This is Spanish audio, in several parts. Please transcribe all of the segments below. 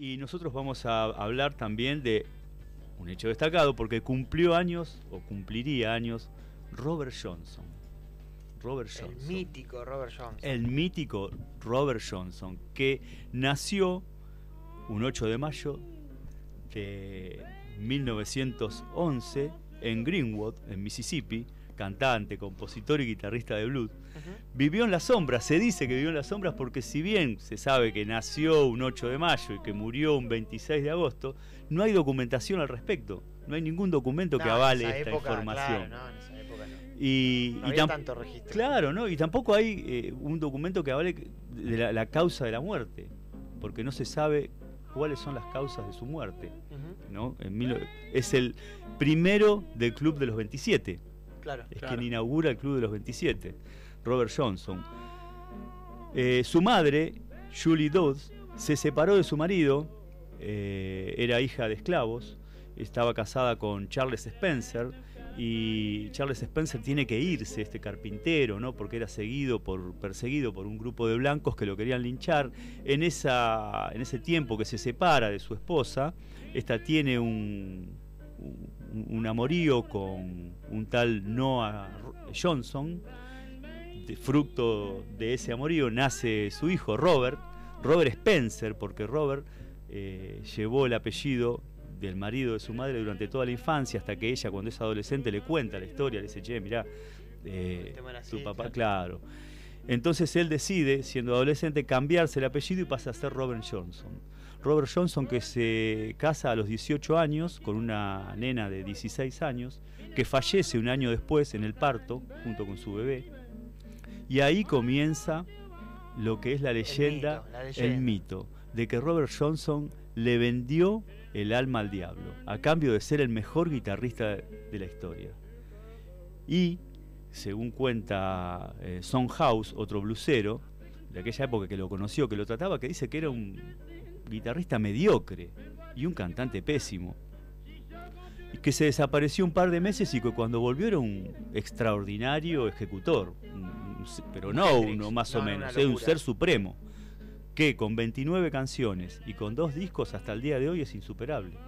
Y nosotros vamos a hablar también de un hecho destacado porque cumplió años o cumpliría años Robert Johnson. Robert Johnson. El mítico Robert Johnson. El mítico Robert Johnson, que nació un 8 de mayo de 1911 en Greenwood, en Mississippi, cantante, compositor y guitarrista de blues. Vivió en las sombras, se dice que vivió en las sombras porque si bien se sabe que nació un 8 de mayo y que murió un 26 de agosto, no hay documentación al respecto. No hay ningún documento que avale esta información. Claro, no, en esa época no. Y, No y había tanto registro. Claro, ¿no? Y tampoco hay eh, un documento que avale de la, la causa de la muerte, porque no se sabe cuáles son las causas de su muerte. ¿no? En mil- es el primero del Club de los 27. Claro. Es Claro. quien inaugura el Club de los 27, Robert Johnson. Eh, su madre, Julie Dodds, se separó de su marido, eh, era hija de esclavos, estaba casada con Charles Spencer y Charles Spencer tiene que irse, este carpintero, ¿no? porque era seguido por, perseguido por un grupo de blancos que lo querían linchar. En, esa, en ese tiempo que se separa de su esposa, esta tiene un, un, un amorío con un tal Noah Johnson. De fruto de ese amorío nace su hijo Robert, Robert Spencer, porque Robert eh, llevó el apellido del marido de su madre durante toda la infancia, hasta que ella cuando es adolescente le cuenta la historia, le dice, che, mirá, eh, tu papá, claro. Entonces él decide, siendo adolescente, cambiarse el apellido y pasa a ser Robert Johnson. Robert Johnson que se casa a los 18 años con una nena de 16 años, que fallece un año después en el parto junto con su bebé. Y ahí comienza lo que es la leyenda, mito, la el leyenda. mito, de que Robert Johnson le vendió el alma al diablo, a cambio de ser el mejor guitarrista de la historia. Y, según cuenta eh, Son House, otro blusero, de aquella época que lo conoció, que lo trataba, que dice que era un guitarrista mediocre y un cantante pésimo. Y que se desapareció un par de meses y que cuando volvió era un extraordinario ejecutor. un- pero no Hendrix. uno más No, o no, menos, es un ser supremo. Que con 29 canciones y con dos discos hasta el día de hoy es insuperable.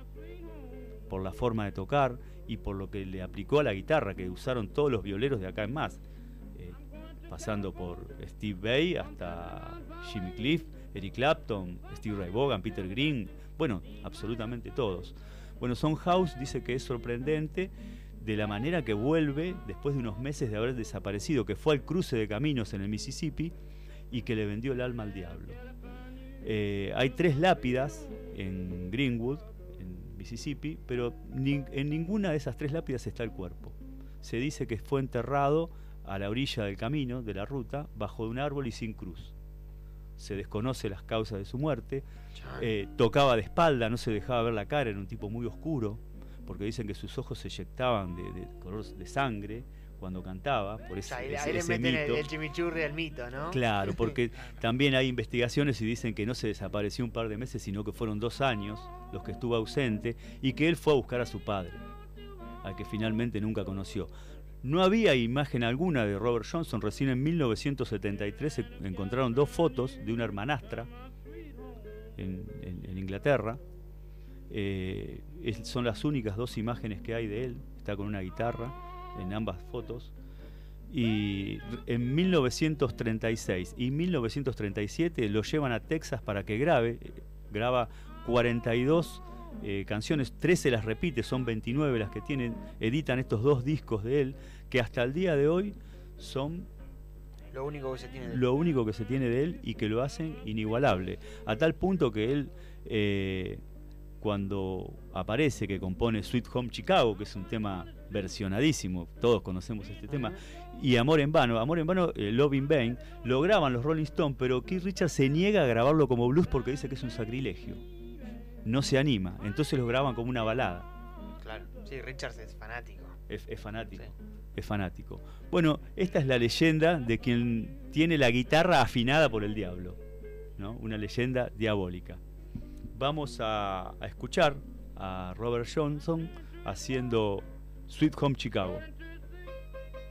Por la forma de tocar y por lo que le aplicó a la guitarra, que usaron todos los violeros de acá en más. Eh, pasando por Steve Vai hasta Jimmy Cliff, Eric Clapton, Steve Ray Vaughan, Peter Green, bueno, absolutamente todos. Bueno, Son House dice que es sorprendente de la manera que vuelve después de unos meses de haber desaparecido, que fue al cruce de caminos en el Mississippi y que le vendió el alma al diablo. Eh, hay tres lápidas en Greenwood, en Mississippi, pero en ninguna de esas tres lápidas está el cuerpo. Se dice que fue enterrado a la orilla del camino, de la ruta, bajo un árbol y sin cruz. Se desconoce las causas de su muerte. Eh, tocaba de espalda, no se dejaba ver la cara, era un tipo muy oscuro, porque dicen que sus ojos se eyectaban de, de color de sangre cuando cantaba, por O ese, sea, ahí, ese- ahí le ese meten el, mito. el chimichurri al mito, ¿no? Claro, porque también hay investigaciones y dicen que no se desapareció un par de meses, sino que fueron dos años los que estuvo ausente y que él fue a buscar a su padre, al que finalmente nunca conoció. No había imagen alguna de Robert Johnson, recién en 1973 se encontraron dos fotos de una hermanastra en, en- en Inglaterra. Eh, es- son las únicas dos imágenes que hay de él, está con una guitarra en ambas fotos. Y en 1936 y 1937 lo llevan a Texas para que grabe. Graba 42 eh, canciones, 13 las repite, son 29 las que tienen. Editan estos dos discos de él, que hasta el día de hoy son Lo único que se tiene de lo único que se tiene de él y que lo hacen inigualable. A tal punto que él, eh, cuando aparece, que compone Sweet Home Chicago, que es un tema versionadísimo, todos conocemos este tema, y Amor en Vano, Amor en Vano, eh, Love in Vain, lo graban los Rolling Stones, pero Keith Richards se niega a grabarlo como blues porque dice que es un sacrilegio. No se anima, entonces lo graban como una balada. Claro. Sí, Richards es fanático. Es, es fanático. Sí. Es fanático. Bueno, esta es la leyenda de quien tiene la guitarra afinada por el diablo. ¿no? Una leyenda diabólica. Vamos a, escuchar a Robert Johnson haciendo Sweet Home Chicago.